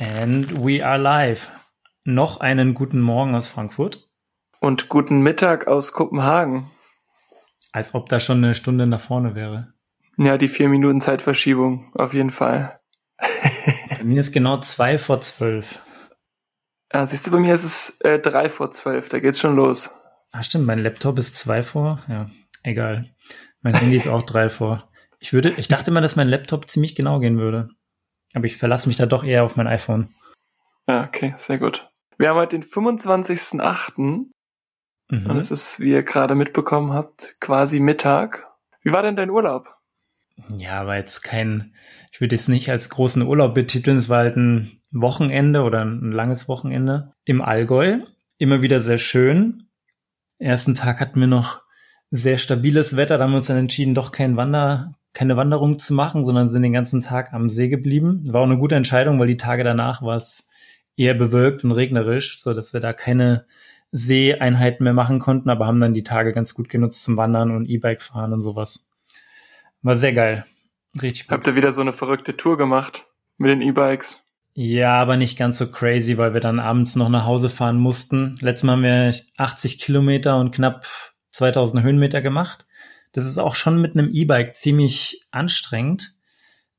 And we are live. Noch einen guten Morgen aus Frankfurt. Und guten Mittag aus Kopenhagen. Als ob da schon eine Stunde nach vorne wäre. Ja, die vier Minuten Zeitverschiebung, auf jeden Fall. bei mir ist genau zwei vor zwölf. Ja, siehst du, bei mir ist es äh, drei vor zwölf, da geht's schon los. Ah, stimmt, mein Laptop ist zwei vor. Ja, egal. Mein Handy ist auch drei vor. Ich würde, ich dachte mal, dass mein Laptop ziemlich genau gehen würde. Aber ich verlasse mich da doch eher auf mein iPhone. Ja, okay, sehr gut. Wir haben heute den 25.08. Mhm. Und es ist, wie ihr gerade mitbekommen habt, quasi Mittag. Wie war denn dein Urlaub? Ja, war jetzt kein, ich würde es nicht als großen Urlaub betiteln. Es war halt ein Wochenende oder ein langes Wochenende im Allgäu. Immer wieder sehr schön. Ersten Tag hatten wir noch sehr stabiles Wetter. Da haben wir uns dann entschieden, doch kein Wander, keine Wanderung zu machen, sondern sind den ganzen Tag am See geblieben. War auch eine gute Entscheidung, weil die Tage danach war es eher bewölkt und regnerisch, so dass wir da keine Seeeinheiten mehr machen konnten, aber haben dann die Tage ganz gut genutzt zum Wandern und E-Bike fahren und sowas. War sehr geil. Richtig gut. Habt ihr wieder so eine verrückte Tour gemacht mit den E-Bikes? Ja, aber nicht ganz so crazy, weil wir dann abends noch nach Hause fahren mussten. Letztes Mal haben wir 80 Kilometer und knapp 2000 Höhenmeter gemacht. Das ist auch schon mit einem E-Bike ziemlich anstrengend.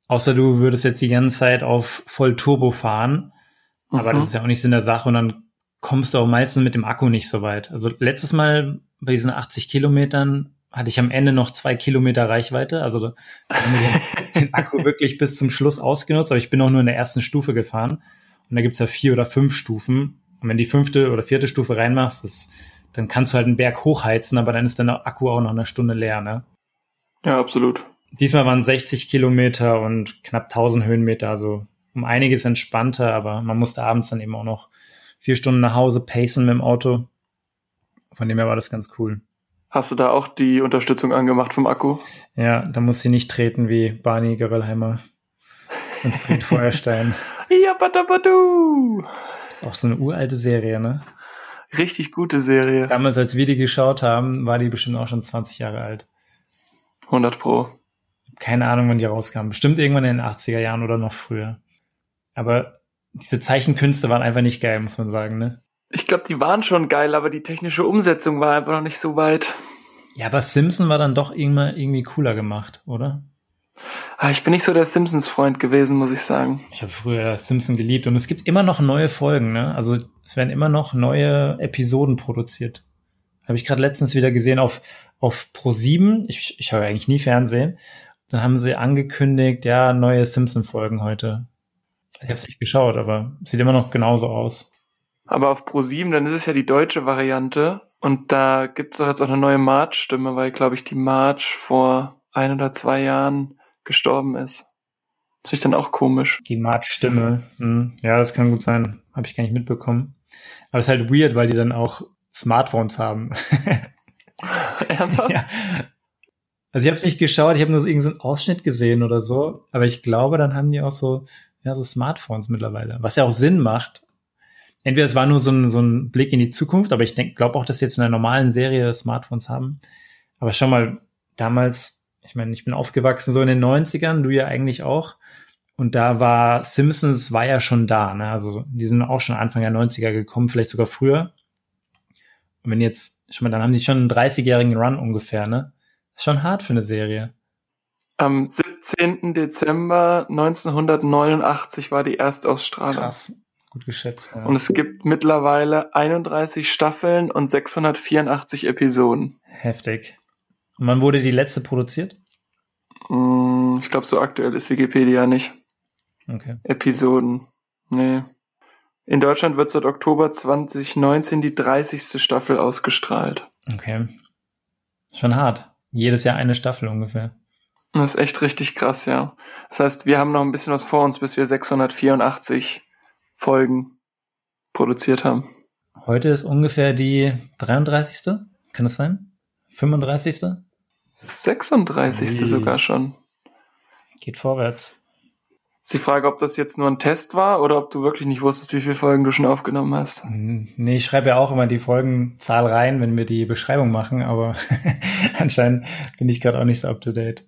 Außer du würdest jetzt die ganze Zeit auf Vollturbo fahren. Aber mhm. das ist ja auch nicht Sinn der Sache und dann kommst du auch meistens mit dem Akku nicht so weit. Also letztes Mal bei diesen 80 Kilometern hatte ich am Ende noch zwei Kilometer Reichweite. Also den Akku wirklich bis zum Schluss ausgenutzt, aber ich bin auch nur in der ersten Stufe gefahren. Und da gibt's ja vier oder fünf Stufen. Und wenn die fünfte oder vierte Stufe reinmachst, das, dann kannst du halt einen Berg hochheizen, aber dann ist der Akku auch noch eine Stunde leer, ne? Ja, absolut. Diesmal waren 60 Kilometer und knapp 1000 Höhenmeter, also um einiges entspannter, aber man musste abends dann eben auch noch vier Stunden nach Hause pacen mit dem Auto. Von dem her war das ganz cool. Hast du da auch die Unterstützung angemacht vom Akku? Ja, da muss sie nicht treten wie Barney Gerellheimer und Fried Feuerstein. ja, badabadu! Das ist auch so eine uralte Serie, ne? Richtig gute Serie. Damals, als wir die geschaut haben, war die bestimmt auch schon 20 Jahre alt. 100 Pro. Keine Ahnung, wann die rauskam. Bestimmt irgendwann in den 80er Jahren oder noch früher. Aber diese Zeichenkünste waren einfach nicht geil, muss man sagen, ne? Ich glaube, die waren schon geil, aber die technische Umsetzung war einfach noch nicht so weit. Ja, aber Simpson war dann doch immer irgendwie cooler gemacht, oder? Ah, ich bin nicht so der Simpsons-Freund gewesen, muss ich sagen. Ich habe früher Simpson geliebt und es gibt immer noch neue Folgen, ne? Also es werden immer noch neue Episoden produziert. Habe ich gerade letztens wieder gesehen auf, auf Pro7. Ich, ich höre eigentlich nie Fernsehen. Dann haben sie angekündigt, ja, neue Simpson-Folgen heute. Ich habe es nicht geschaut, aber sieht immer noch genauso aus. Aber auf Pro7, dann ist es ja die deutsche Variante. Und da gibt es doch jetzt auch eine neue March-Stimme, weil, glaube ich, die March vor ein oder zwei Jahren gestorben ist. Das ist dann auch komisch. Die March-Stimme. Hm. Ja, das kann gut sein. Habe ich gar nicht mitbekommen. Aber es ist halt weird, weil die dann auch Smartphones haben. Ernsthaft? Ja. Also ich habe es nicht geschaut, ich habe nur so irgendeinen Ausschnitt gesehen oder so. Aber ich glaube, dann haben die auch so, ja, so Smartphones mittlerweile. Was ja auch Sinn macht, entweder es war nur so ein, so ein Blick in die Zukunft, aber ich glaube auch, dass sie jetzt in einer normalen Serie Smartphones haben. Aber schau mal, damals, ich meine, ich bin aufgewachsen so in den 90ern, du ja eigentlich auch. Und da war Simpsons war ja schon da, ne? Also die sind auch schon Anfang der 90er gekommen, vielleicht sogar früher. Und wenn jetzt, schau mal, dann haben die schon einen 30-jährigen Run ungefähr, ne? ist schon hart für eine Serie. Am 17. Dezember 1989 war die Erstausstrahlung. Krass. Gut geschätzt. Ja. Und es gibt mittlerweile 31 Staffeln und 684 Episoden. Heftig. Und wann wurde die letzte produziert? Mm, ich glaube, so aktuell ist Wikipedia nicht. Okay. Episoden. Nee. In Deutschland wird seit Oktober 2019 die 30. Staffel ausgestrahlt. Okay. Schon hart. Jedes Jahr eine Staffel ungefähr. Das ist echt richtig krass, ja. Das heißt, wir haben noch ein bisschen was vor uns, bis wir 684 Folgen produziert haben. Heute ist ungefähr die 33. Kann das sein? 35. 36. Ui. sogar schon. Geht vorwärts. Ist die Frage, ob das jetzt nur ein Test war oder ob du wirklich nicht wusstest, wie viele Folgen du schon aufgenommen hast. Hm, nee, ich schreibe ja auch immer die Folgenzahl rein, wenn wir die Beschreibung machen, aber anscheinend bin ich gerade auch nicht so up to date.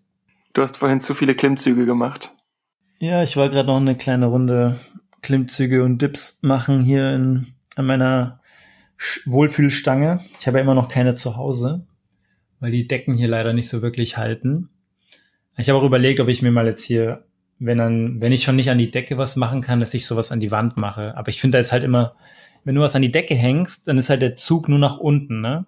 Du hast vorhin zu viele Klimmzüge gemacht. Ja, ich war gerade noch eine kleine Runde Klimmzüge und Dips machen hier in, an meiner Wohlfühlstange. Ich habe ja immer noch keine zu Hause, weil die Decken hier leider nicht so wirklich halten. Ich habe auch überlegt, ob ich mir mal jetzt hier, wenn dann, wenn ich schon nicht an die Decke was machen kann, dass ich sowas an die Wand mache. Aber ich finde, da ist halt immer, wenn du was an die Decke hängst, dann ist halt der Zug nur nach unten, ne?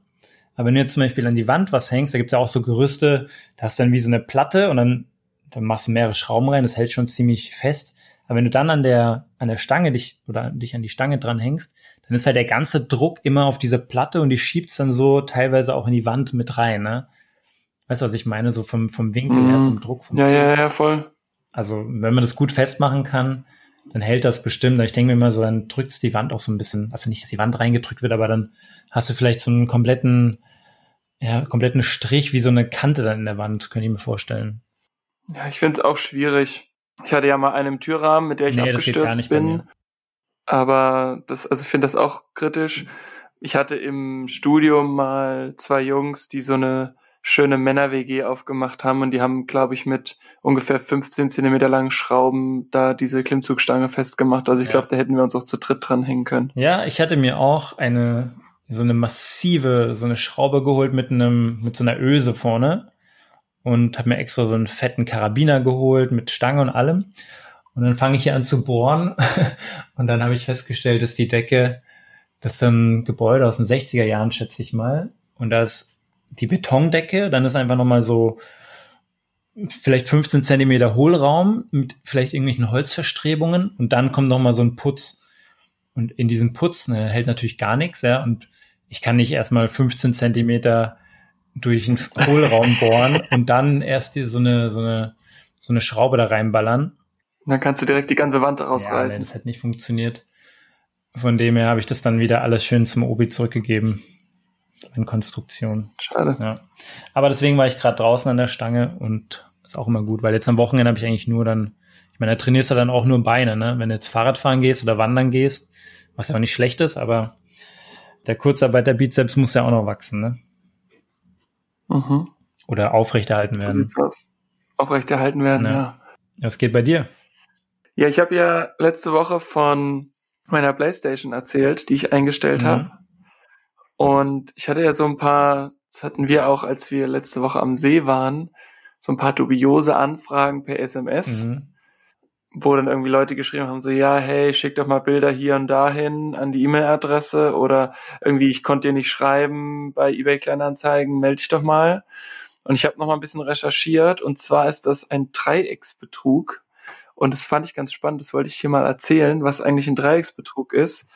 Aber wenn du jetzt zum Beispiel an die Wand was hängst, da gibt es ja auch so Gerüste, da hast du dann wie so eine Platte und dann, dann machst du mehrere Schrauben rein, das hält schon ziemlich fest. Aber wenn du dann an der, an der Stange dich oder dich an die Stange dran hängst, dann ist halt der ganze Druck immer auf diese Platte und die schiebt's dann so teilweise auch in die Wand mit rein, ne? Weißt du, was ich meine? So vom, vom Winkel mm. her, mhm. vom Druck. Vom ja, Zug. ja, ja, voll. Also, wenn man das gut festmachen kann, dann hält das bestimmt. Ich denke mir immer so, dann drückt's die Wand auch so ein bisschen, also nicht, dass die Wand reingedrückt wird, aber dann hast du vielleicht so einen kompletten, ja, kompletten Strich wie so eine Kante dann in der Wand, könnte ich mir vorstellen. Ja, ich finde es auch schwierig. Ich hatte ja mal einen Türrahmen, mit der ich nee, abgestürzt bin. Aber das, also ich finde das auch kritisch. Ich hatte im Studium mal zwei Jungs, die so eine schöne Männer-WG aufgemacht haben und die haben, glaube ich, mit ungefähr 15 Zentimeter langen Schrauben da diese Klimmzugstange festgemacht. Also ich ja. glaube, da hätten wir uns auch zu dritt dranhängen können. Ja, ich hatte mir auch eine so eine massive, so eine Schraube geholt mit einem, mit so einer Öse vorne und habe mir extra so einen fetten Karabiner geholt mit Stange und allem. Und dann fange ich hier an zu bohren und dann habe ich festgestellt, dass die Decke, das ist ein Gebäude aus den 60er Jahren, schätze ich mal. Und da ist die Betondecke, dann ist einfach nochmal so vielleicht 15 Zentimeter Hohlraum mit vielleicht irgendwelchen Holzverstrebungen und dann kommt nochmal so ein Putz. Und in diesem Putz ne, hält natürlich gar nichts, ja. Und ich kann nicht erstmal 15 Zentimeter durch einen Hohlraum bohren und dann erst die, so eine, so eine, so eine Schraube da reinballern. Dann kannst du direkt die ganze Wand rausreißen. Ja, das hat nicht funktioniert. Von dem her habe ich das dann wieder alles schön zum Obi zurückgegeben. In Konstruktion. Schade. Ja. Aber deswegen war ich gerade draußen an der Stange und ist auch immer gut, weil jetzt am Wochenende habe ich eigentlich nur dann, ich meine, da trainierst du dann auch nur Beine, ne? Wenn du jetzt Fahrradfahren gehst oder wandern gehst, was ja auch nicht schlecht ist, aber der Kurzarbeit der Bizeps muss ja auch noch wachsen, ne? Mhm. Oder aufrechterhalten werden. So sieht's aus. Aufrechterhalten werden, ja. ja. Was geht bei dir? Ja, ich habe ja letzte Woche von meiner Playstation erzählt, die ich eingestellt mhm. habe. Und ich hatte ja so ein paar, das hatten wir auch, als wir letzte Woche am See waren, so ein paar dubiose Anfragen per SMS, mhm. wo dann irgendwie Leute geschrieben haben, so, ja, hey, schick doch mal Bilder hier und dahin an die E-Mail-Adresse oder irgendwie, ich konnte dir nicht schreiben bei eBay Kleinanzeigen, melde dich doch mal. Und ich habe noch mal ein bisschen recherchiert und zwar ist das ein Dreiecksbetrug und das fand ich ganz spannend, das wollte ich hier mal erzählen, was eigentlich ein Dreiecksbetrug ist.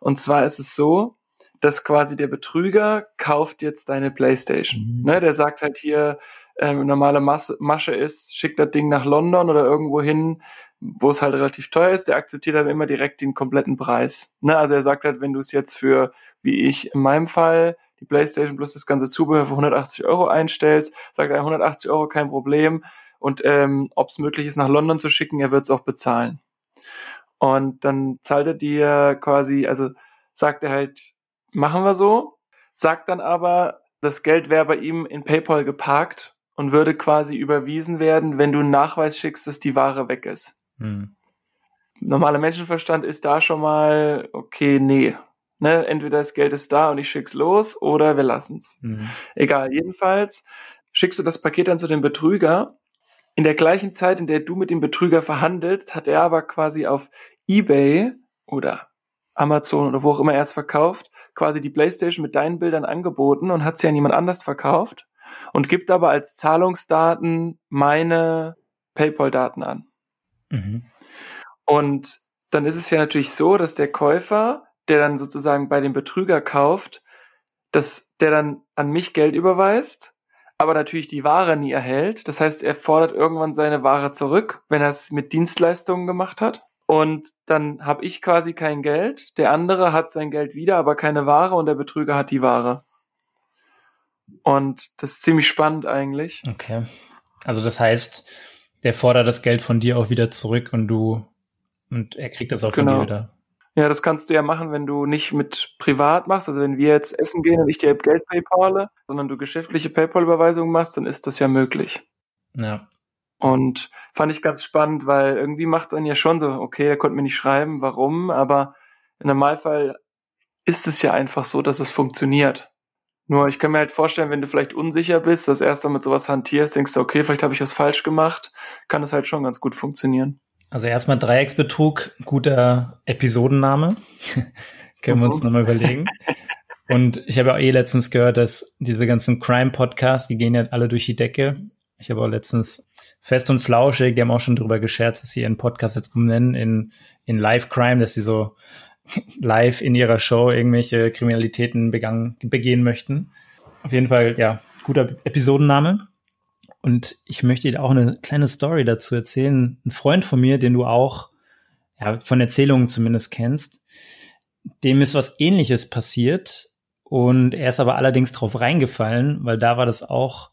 Und zwar ist es so, dass quasi der Betrüger kauft jetzt deine Playstation. Mhm. Ne, der sagt halt hier, ähm, normale Masse, Masche ist, schickt das Ding nach London oder irgendwo hin, wo es halt relativ teuer ist, der akzeptiert aber immer direkt den kompletten Preis. Ne, also er sagt halt, wenn du es jetzt für, wie ich in meinem Fall, die Playstation plus das ganze Zubehör für 180 Euro einstellst, sagt er 180 Euro kein Problem, und ähm, ob es möglich ist, nach London zu schicken, er wird es auch bezahlen. Und dann zahlt er dir quasi, also sagt er halt, machen wir so, sagt dann aber, das Geld wäre bei ihm in PayPal geparkt und würde quasi überwiesen werden, wenn du einen Nachweis schickst, dass die Ware weg ist. Hm. Normaler Menschenverstand ist da schon mal, okay, nee. Ne, entweder das Geld ist da und ich schick's los oder wir lassen's. Hm. Egal, jedenfalls schickst du das Paket dann zu dem Betrüger in der gleichen Zeit, in der du mit dem Betrüger verhandelst, hat er aber quasi auf eBay oder Amazon oder wo auch immer er es verkauft, quasi die PlayStation mit deinen Bildern angeboten und hat sie an jemand anders verkauft und gibt aber als Zahlungsdaten meine PayPal-Daten an. Mhm. Und dann ist es ja natürlich so, dass der Käufer, der dann sozusagen bei dem Betrüger kauft, dass der dann an mich Geld überweist aber natürlich die Ware nie erhält. Das heißt, er fordert irgendwann seine Ware zurück, wenn er es mit Dienstleistungen gemacht hat. Und dann habe ich quasi kein Geld. Der andere hat sein Geld wieder, aber keine Ware und der Betrüger hat die Ware. Und das ist ziemlich spannend eigentlich. Okay. Also das heißt, der fordert das Geld von dir auch wieder zurück und du und er kriegt das auch genau. von dir wieder. Ja, das kannst du ja machen, wenn du nicht mit privat machst. Also wenn wir jetzt essen gehen und ich dir Geld PayPale, sondern du geschäftliche PayPal-Überweisungen machst, dann ist das ja möglich. Ja. Und fand ich ganz spannend, weil irgendwie macht es einen ja schon so, okay, er konnte mir nicht schreiben, warum, aber im Normalfall ist es ja einfach so, dass es funktioniert. Nur ich kann mir halt vorstellen, wenn du vielleicht unsicher bist, das erste Mal mit sowas hantierst, denkst du, okay, vielleicht habe ich was falsch gemacht, kann es halt schon ganz gut funktionieren. Also erstmal Dreiecksbetrug, guter Episodenname. Können wir uns mhm. nochmal überlegen. Und ich habe ja eh letztens gehört, dass diese ganzen Crime-Podcasts, die gehen ja alle durch die Decke. Ich habe auch letztens Fest und Flauschig, die haben auch schon drüber gescherzt, dass sie ihren Podcast jetzt umnennen in, in Live Crime, dass sie so live in ihrer Show irgendwelche Kriminalitäten begangen, begehen möchten. Auf jeden Fall, ja, guter Episodenname. Und ich möchte dir auch eine kleine Story dazu erzählen. Ein Freund von mir, den du auch ja, von Erzählungen zumindest kennst, dem ist was ähnliches passiert. Und er ist aber allerdings drauf reingefallen, weil da war das auch,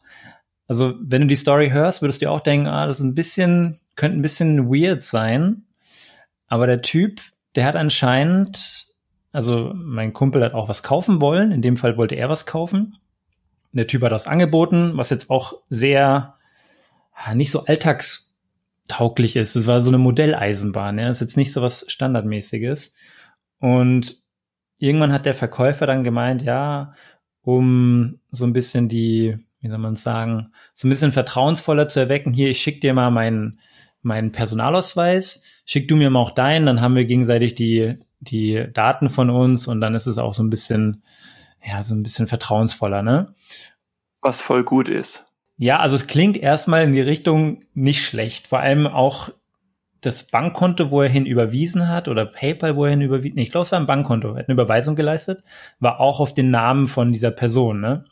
also wenn du die Story hörst, würdest du auch denken, ah, das ist ein bisschen, könnte ein bisschen weird sein. Aber der Typ der hat anscheinend, also mein Kumpel hat auch was kaufen wollen. In dem Fall wollte er was kaufen. Der Typ hat das angeboten, was jetzt auch sehr nicht so alltagstauglich ist. Es war so eine Modelleisenbahn, ja. Das ist jetzt nicht so was Standardmäßiges. Und irgendwann hat der Verkäufer dann gemeint, ja, um so ein bisschen die, wie soll man sagen, so ein bisschen vertrauensvoller zu erwecken, hier, ich schick dir mal meinen meinen Personalausweis, schick du mir mal auch deinen, dann haben wir gegenseitig die, die Daten von uns und dann ist es auch so ein bisschen, ja, so ein bisschen vertrauensvoller, ne? Was voll gut ist. Ja, also es klingt erstmal in die Richtung nicht schlecht. Vor allem auch das Bankkonto, wo er hin überwiesen hat, oder PayPal, wo er hin überwiesen, nee, ich glaube, es war ein Bankkonto, er hat eine Überweisung geleistet, war auch auf den Namen von dieser Person, ne?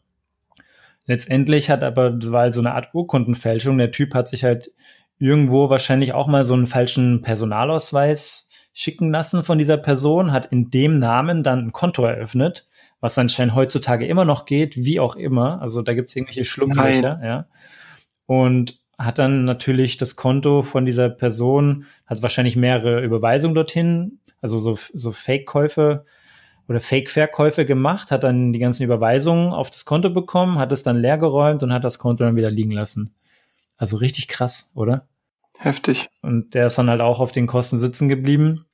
Letztendlich hat aber, weil so eine Art Urkundenfälschung, der Typ hat sich halt irgendwo wahrscheinlich auch mal so einen falschen Personalausweis schicken lassen von dieser Person, hat in dem Namen dann ein Konto eröffnet, was anscheinend heutzutage immer noch geht, wie auch immer. Also da gibt es irgendwelche Schlupflöcher, ja. Und hat dann natürlich das Konto von dieser Person, hat wahrscheinlich mehrere Überweisungen dorthin, also so, so Fake-Käufe oder Fake-Verkäufe gemacht, hat dann die ganzen Überweisungen auf das Konto bekommen, hat es dann leergeräumt und hat das Konto dann wieder liegen lassen. Also richtig krass, oder? Heftig. Und der ist dann halt auch auf den Kosten sitzen geblieben.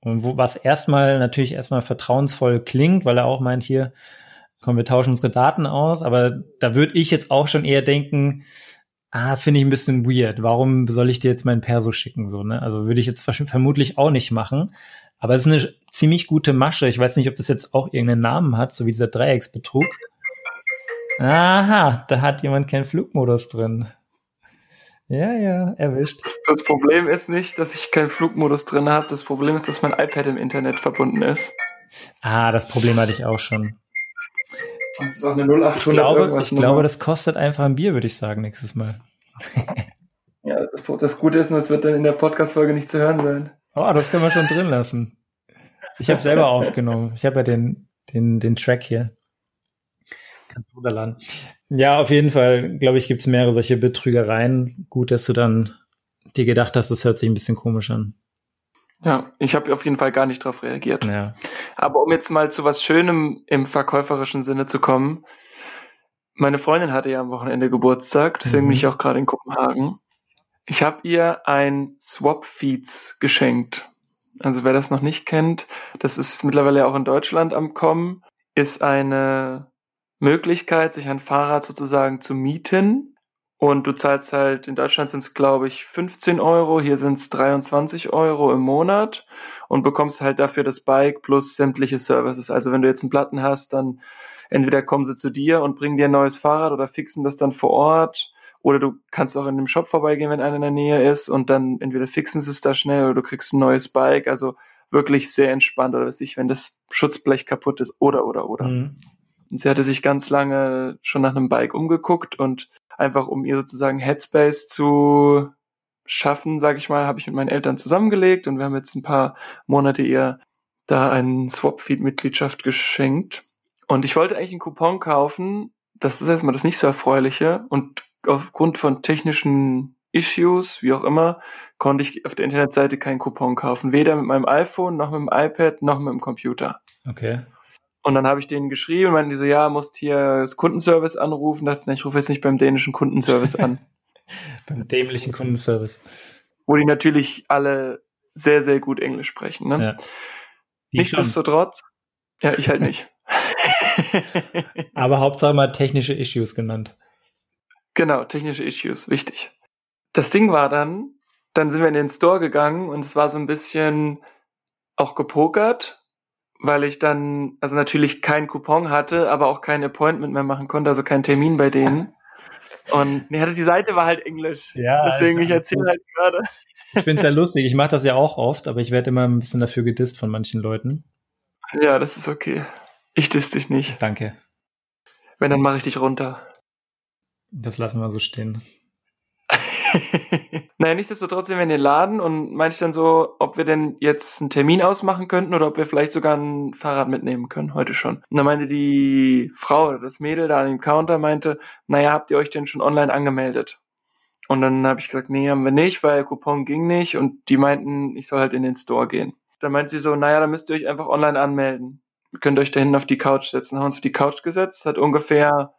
Und wo, was erstmal natürlich erstmal vertrauensvoll klingt, weil er auch meint, hier, komm, wir tauschen unsere Daten aus. Aber da würde ich jetzt auch schon eher denken, ah, finde ich ein bisschen weird. Warum soll ich dir jetzt meinen Perso schicken? So, ne? Also würde ich jetzt vermutlich auch nicht machen. Aber es ist eine ziemlich gute Masche. Ich weiß nicht, ob das jetzt auch irgendeinen Namen hat, so wie dieser Dreiecksbetrug. Aha, da hat jemand keinen Flugmodus drin. Ja, ja, erwischt. Das, das, Problem ist nicht, dass ich keinen Flugmodus drin habe. Das Problem ist, dass mein iPad im Internet verbunden ist. Ah, das Problem hatte ich auch schon. Das ist auch eine 0800 Ich glaube, ich glaube das kostet einfach ein Bier, würde ich sagen, nächstes Mal. ja, das, das Gute ist, das wird dann in der Podcast-Folge nicht zu hören sein. Oh, das können wir schon drin lassen. Ich habe selber aufgenommen. Ich habe ja den, den, den Track hier. Kannst du runterladen. Ja, auf jeden Fall, glaube ich, gibt es mehrere solche Betrügereien. Gut, dass du dann dir gedacht hast, das hört sich ein bisschen komisch an. Ja, ich habe auf jeden Fall gar nicht darauf reagiert. Ja. Aber um jetzt mal zu was Schönem im verkäuferischen Sinne zu kommen, meine Freundin hatte ja am Wochenende Geburtstag, deswegen mhm. bin ich auch gerade in Kopenhagen. Ich habe ihr ein Swap Feeds geschenkt. Also wer das noch nicht kennt, das ist mittlerweile auch in Deutschland am Kommen, ist eine Möglichkeit, sich ein Fahrrad sozusagen zu mieten. Und du zahlst halt, in Deutschland sind es, glaube ich, 15 Euro, hier sind es 23 Euro im Monat und bekommst halt dafür das Bike plus sämtliche Services. Also wenn du jetzt einen Platten hast, dann entweder kommen sie zu dir und bringen dir ein neues Fahrrad oder fixen das dann vor Ort. Oder du kannst auch in dem Shop vorbeigehen, wenn einer in der Nähe ist und dann entweder fixen sie es da schnell oder du kriegst ein neues Bike. Also wirklich sehr entspannt oder was ich, wenn das Schutzblech kaputt ist oder oder oder. Mhm. Und sie hatte sich ganz lange schon nach einem Bike umgeguckt und einfach um ihr sozusagen Headspace zu schaffen, sage ich mal, habe ich mit meinen Eltern zusammengelegt und wir haben jetzt ein paar Monate ihr da einen Swapfeed-Mitgliedschaft geschenkt. Und ich wollte eigentlich einen Coupon kaufen. Das ist erstmal das nicht so erfreuliche. Und aufgrund von technischen Issues, wie auch immer, konnte ich auf der Internetseite keinen Coupon kaufen. Weder mit meinem iPhone, noch mit dem iPad, noch mit dem Computer. Okay. Und dann habe ich denen geschrieben und meinten die so, ja, musst hier das Kundenservice anrufen. Da dachte ich, ich rufe jetzt nicht beim dänischen Kundenservice an. Beim dämlichen Kundenservice. Wo die natürlich alle sehr, sehr gut Englisch sprechen. Ne? Ja. Nichtsdestotrotz, ja, ich halt nicht. Aber Hauptsache mal technische Issues genannt. Genau, technische Issues, wichtig. Das Ding war dann, dann sind wir in den Store gegangen und es war so ein bisschen auch gepokert, weil ich dann, also natürlich keinen Coupon hatte, aber auch kein Appointment mehr machen konnte, also keinen Termin bei denen. Und nee, die Seite war halt Englisch. Ja, Deswegen, ich erzähle halt gerade. Ich finde es ja lustig. Ich mache das ja auch oft, aber ich werde immer ein bisschen dafür gedisst von manchen Leuten. Ja, das ist okay. Ich diss dich nicht. Danke. Wenn, dann mache ich dich runter. Das lassen wir so stehen. naja, nichtsdestotrotz sind wir in den Laden und meinte ich dann so, ob wir denn jetzt einen Termin ausmachen könnten oder ob wir vielleicht sogar ein Fahrrad mitnehmen können, heute schon. Und dann meinte die Frau oder das Mädel da an dem Counter, meinte, naja, habt ihr euch denn schon online angemeldet? Und dann habe ich gesagt, nee, haben wir nicht, weil Coupon ging nicht und die meinten, ich soll halt in den Store gehen. Dann meint sie so, naja, dann müsst ihr euch einfach online anmelden. Ihr könnt euch da hinten auf die Couch setzen. Haben uns auf die Couch gesetzt, hat ungefähr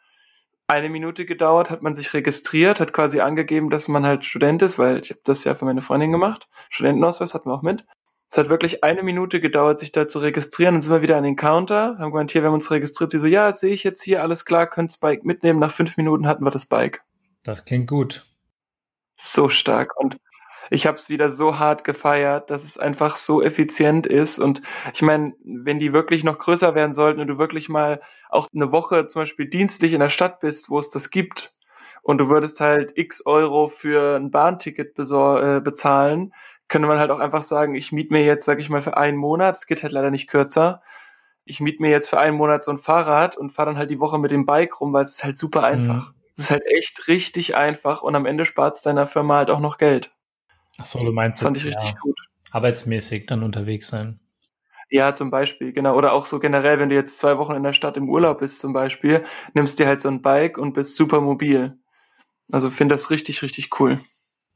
eine Minute gedauert, hat man sich registriert, hat quasi angegeben, dass man halt Student ist, weil ich habe das ja für meine Freundin gemacht. Studentenausweis hatten wir auch mit. Es hat wirklich eine Minute gedauert, sich da zu registrieren. Dann sind wir wieder an den Counter, haben gemeint, hier, wir haben uns registriert. Sie so, ja, sehe ich jetzt hier, alles klar, könnt's Bike mitnehmen. Nach fünf Minuten hatten wir das Bike. Das klingt gut. So stark. Und ich habe es wieder so hart gefeiert, dass es einfach so effizient ist. Und ich meine, wenn die wirklich noch größer werden sollten und du wirklich mal auch eine Woche zum Beispiel dienstlich in der Stadt bist, wo es das gibt, und du würdest halt x Euro für ein Bahnticket äh, bezahlen, könnte man halt auch einfach sagen, ich miet mir jetzt, sag ich mal, für einen Monat, es geht halt leider nicht kürzer, ich miet mir jetzt für einen Monat so ein Fahrrad und fahre dann halt die Woche mit dem Bike rum, weil es ist halt super einfach. Mhm. Es ist halt echt richtig einfach und am Ende spart es deiner Firma halt auch noch Geld. Ach so, du meinst das fand ich richtig ja, gut. arbeitsmäßig dann unterwegs sein. Ja, zum Beispiel, genau. Oder auch so generell, wenn du jetzt zwei Wochen in der Stadt im Urlaub bist zum Beispiel, nimmst dir halt so ein Bike und bist super mobil. Also finde das richtig, richtig cool.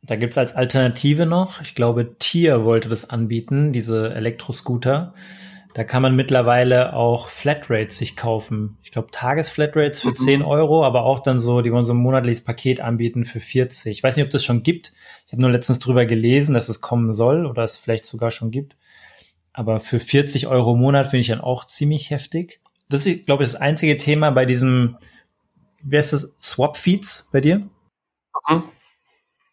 Da gibt's als Alternative noch, ich glaube, Tier wollte das anbieten, diese Elektroscooter. Da kann man mittlerweile auch Flatrates sich kaufen. Ich glaube, Tagesflatrates für mhm. 10 Euro, aber auch dann so, die wollen so ein monatliches Paket anbieten für 40. Ich weiß nicht, ob das schon gibt. Ich habe nur letztens drüber gelesen, dass es kommen soll oder es vielleicht sogar schon gibt. Aber für 40 Euro im Monat finde ich dann auch ziemlich heftig. Das ist, glaube ich, das einzige Thema bei diesem, wie heißt das, Swap Feeds bei dir? Mhm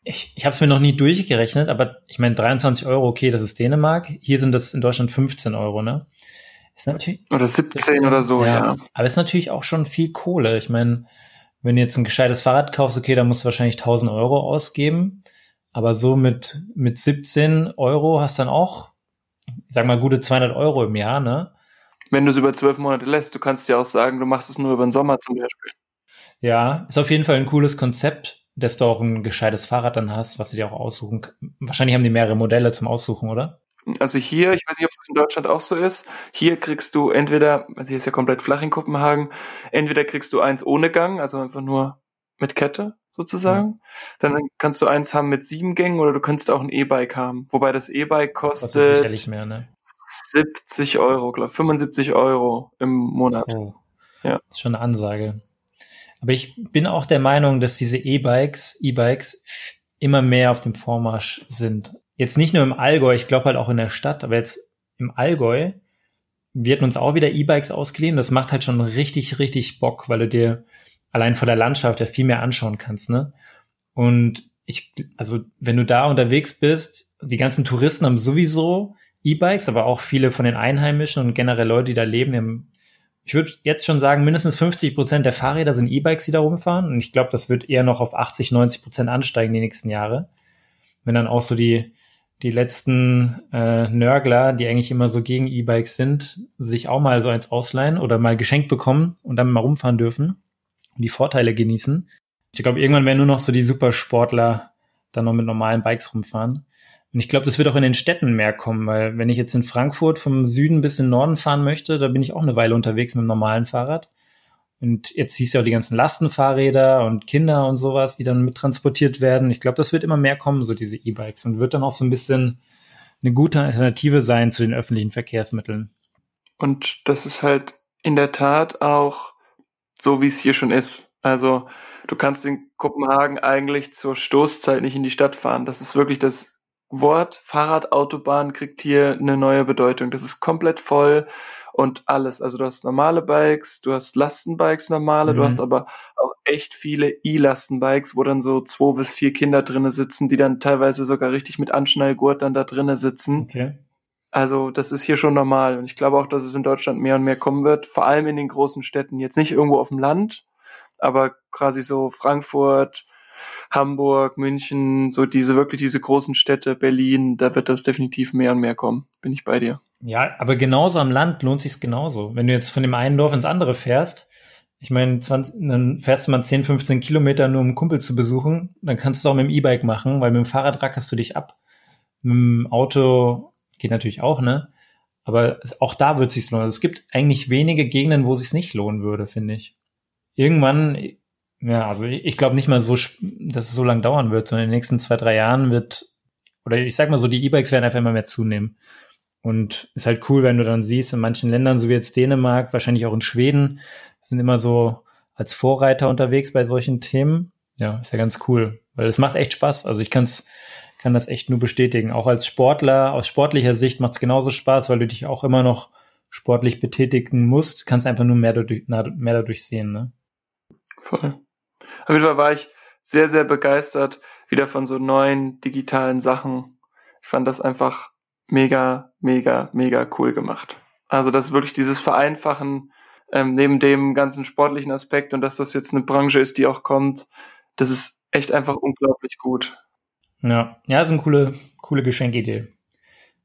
ich, ich habe es mir noch nie durchgerechnet, aber ich meine 23 Euro, okay, das ist Dänemark. Hier sind das in Deutschland 15 Euro, ne? Ist natürlich, oder 17 oder so, ja. ja. Aber ist natürlich auch schon viel Kohle. Ich meine, wenn du jetzt ein gescheites Fahrrad kaufst, okay, dann musst du wahrscheinlich 1000 Euro ausgeben. Aber so mit, mit 17 Euro hast du dann auch, ich sag mal, gute 200 Euro im Jahr, ne? Wenn du es über zwölf Monate lässt, du kannst ja auch sagen, du machst es nur über den Sommer zum Beispiel. Ja, ist auf jeden Fall ein cooles Konzept dass du auch ein gescheites Fahrrad dann hast, was du dir auch aussuchen Wahrscheinlich haben die mehrere Modelle zum Aussuchen, oder? Also hier, ich weiß nicht, ob es in Deutschland auch so ist, hier kriegst du entweder, also hier ist ja komplett flach in Kopenhagen, entweder kriegst du eins ohne Gang, also einfach nur mit Kette sozusagen. Mhm. Dann kannst du eins haben mit sieben Gängen oder du könntest auch ein E-Bike haben. Wobei das E-Bike kostet mehr, ne? 70 Euro, glaube 75 Euro im Monat. Oh. Ja. Das ist schon eine Ansage. Aber ich bin auch der Meinung, dass diese E-Bikes, E-Bikes immer mehr auf dem Vormarsch sind. Jetzt nicht nur im Allgäu, ich glaube halt auch in der Stadt, aber jetzt im Allgäu wird uns auch wieder E-Bikes ausgeliehen. Das macht halt schon richtig, richtig Bock, weil du dir allein vor der Landschaft ja viel mehr anschauen kannst, ne? Und ich, also wenn du da unterwegs bist, die ganzen Touristen haben sowieso E-Bikes, aber auch viele von den Einheimischen und generell Leute, die da leben, haben ich würde jetzt schon sagen, mindestens 50 Prozent der Fahrräder sind E-Bikes, die da rumfahren. Und ich glaube, das wird eher noch auf 80, 90 Prozent ansteigen die nächsten Jahre. Wenn dann auch so die, die letzten äh, Nörgler, die eigentlich immer so gegen E-Bikes sind, sich auch mal so eins ausleihen oder mal geschenkt bekommen und dann mal rumfahren dürfen und die Vorteile genießen. Ich glaube, irgendwann werden nur noch so die Supersportler dann noch mit normalen Bikes rumfahren. Und ich glaube, das wird auch in den Städten mehr kommen, weil wenn ich jetzt in Frankfurt vom Süden bis in den Norden fahren möchte, da bin ich auch eine Weile unterwegs mit dem normalen Fahrrad. Und jetzt siehst du ja auch die ganzen Lastenfahrräder und Kinder und sowas, die dann mit transportiert werden. Ich glaube, das wird immer mehr kommen, so diese E-Bikes, und wird dann auch so ein bisschen eine gute Alternative sein zu den öffentlichen Verkehrsmitteln. Und das ist halt in der Tat auch so, wie es hier schon ist. Also du kannst in Kopenhagen eigentlich zur Stoßzeit nicht in die Stadt fahren. Das ist wirklich das Wort Fahrradautobahn kriegt hier eine neue Bedeutung. Das ist komplett voll und alles. Also du hast normale Bikes, du hast Lastenbikes normale, mhm. du hast aber auch echt viele E-Lastenbikes, wo dann so zwei bis vier Kinder drinnen sitzen, die dann teilweise sogar richtig mit Anschnallgurt dann da drinnen sitzen. Okay. Also das ist hier schon normal und ich glaube auch, dass es in Deutschland mehr und mehr kommen wird, vor allem in den großen Städten. Jetzt nicht irgendwo auf dem Land, aber quasi so Frankfurt, Hamburg, München, so diese wirklich diese großen Städte, Berlin, da wird das definitiv mehr und mehr kommen. Bin ich bei dir. Ja, aber genauso am Land lohnt sich's genauso. Wenn du jetzt von dem einen Dorf ins andere fährst, ich meine, 20, dann fährst du mal 10, 15 Kilometer nur um einen Kumpel zu besuchen, dann kannst du es auch mit dem E-Bike machen, weil mit dem Fahrrad rackerst du dich ab. Mit dem Auto geht natürlich auch, ne? Aber auch da wird es sich lohnen. Also es gibt eigentlich wenige Gegenden, wo es sich nicht lohnen würde, finde ich. Irgendwann, ja, also ich, ich glaube nicht mal so, dass es so lange dauern wird, sondern in den nächsten zwei, drei Jahren wird, oder ich sag mal so, die E-Bikes werden einfach immer mehr zunehmen. Und ist halt cool, wenn du dann siehst, in manchen Ländern, so wie jetzt Dänemark, wahrscheinlich auch in Schweden, sind immer so als Vorreiter unterwegs bei solchen Themen. Ja, ist ja ganz cool, weil es macht echt Spaß. Also ich kann's, kann das echt nur bestätigen. Auch als Sportler, aus sportlicher Sicht macht es genauso Spaß, weil du dich auch immer noch sportlich betätigen musst, kannst einfach nur mehr dadurch, mehr dadurch sehen. Ne? Voll. Auf jeden Fall war ich sehr, sehr begeistert wieder von so neuen digitalen Sachen. Ich fand das einfach mega, mega, mega cool gemacht. Also das ist wirklich dieses Vereinfachen ähm, neben dem ganzen sportlichen Aspekt und dass das jetzt eine Branche ist, die auch kommt, das ist echt einfach unglaublich gut. Ja, ja, ist eine coole, coole Geschenkidee.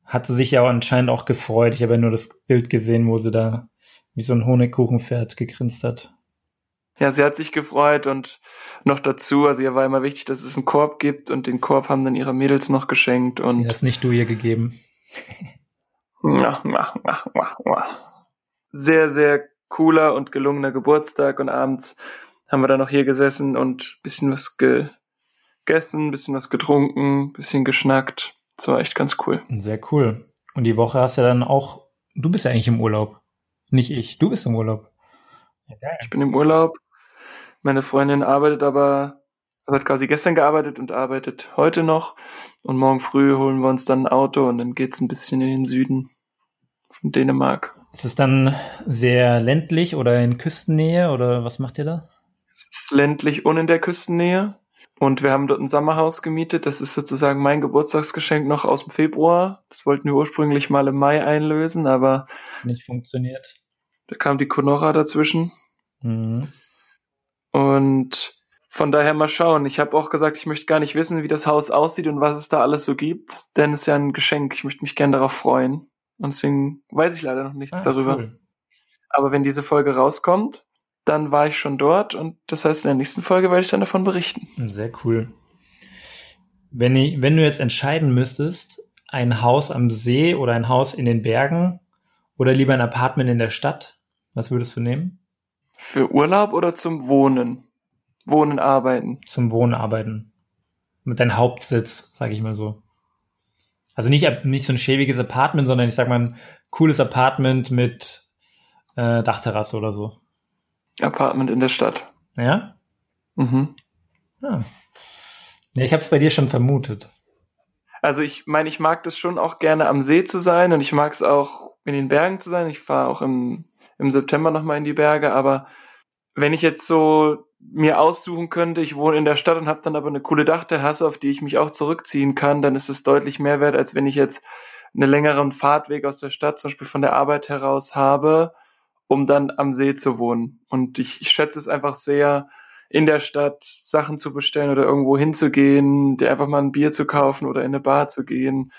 Hat sie sich ja anscheinend auch gefreut. Ich habe ja nur das Bild gesehen, wo sie da wie so ein Honigkuchenpferd gegrinst hat. Ja, sie hat sich gefreut und noch dazu, also ihr war immer wichtig, dass es einen Korb gibt und den Korb haben dann ihre Mädels noch geschenkt und. Das nicht du ihr gegeben. sehr, sehr cooler und gelungener Geburtstag und abends haben wir dann noch hier gesessen und bisschen was gegessen, bisschen was getrunken, bisschen geschnackt. Das war echt ganz cool. Sehr cool. Und die Woche hast du dann auch, du bist ja eigentlich im Urlaub. Nicht ich, du bist im Urlaub. Ja, ich bin im Urlaub. Meine Freundin arbeitet aber, also hat quasi gestern gearbeitet und arbeitet heute noch. Und morgen früh holen wir uns dann ein Auto und dann geht's ein bisschen in den Süden von Dänemark. Ist es dann sehr ländlich oder in Küstennähe oder was macht ihr da? Es ist ländlich und in der Küstennähe. Und wir haben dort ein Sommerhaus gemietet. Das ist sozusagen mein Geburtstagsgeschenk noch aus dem Februar. Das wollten wir ursprünglich mal im Mai einlösen, aber nicht funktioniert. Da kam die Conora dazwischen. Mhm. Und von daher mal schauen. Ich habe auch gesagt, ich möchte gar nicht wissen, wie das Haus aussieht und was es da alles so gibt, denn es ist ja ein Geschenk. Ich möchte mich gerne darauf freuen. Und deswegen weiß ich leider noch nichts ah, darüber. Cool. Aber wenn diese Folge rauskommt, dann war ich schon dort und das heißt, in der nächsten Folge werde ich dann davon berichten. Sehr cool. Wenn, ich, wenn du jetzt entscheiden müsstest, ein Haus am See oder ein Haus in den Bergen oder lieber ein Apartment in der Stadt, was würdest du nehmen? Für Urlaub oder zum Wohnen? Wohnen, arbeiten. Zum Wohnen, arbeiten. Mit deinem Hauptsitz, sage ich mal so. Also nicht, nicht so ein schäbiges Apartment, sondern ich sag mal ein cooles Apartment mit äh, Dachterrasse oder so. Apartment in der Stadt. Ja? Mhm. Ja. ja ich habe es bei dir schon vermutet. Also ich meine, ich mag das schon auch gerne am See zu sein und ich mag es auch in den Bergen zu sein. Ich fahre auch im, im September nochmal in die Berge, aber wenn ich jetzt so mir aussuchen könnte, ich wohne in der Stadt und habe dann aber eine coole Dachterrasse, auf die ich mich auch zurückziehen kann, dann ist es deutlich mehr wert, als wenn ich jetzt einen längeren Fahrtweg aus der Stadt, zum Beispiel von der Arbeit heraus habe, um dann am See zu wohnen. Und ich, ich schätze es einfach sehr, in der Stadt Sachen zu bestellen oder irgendwo hinzugehen, dir einfach mal ein Bier zu kaufen oder in eine Bar zu gehen.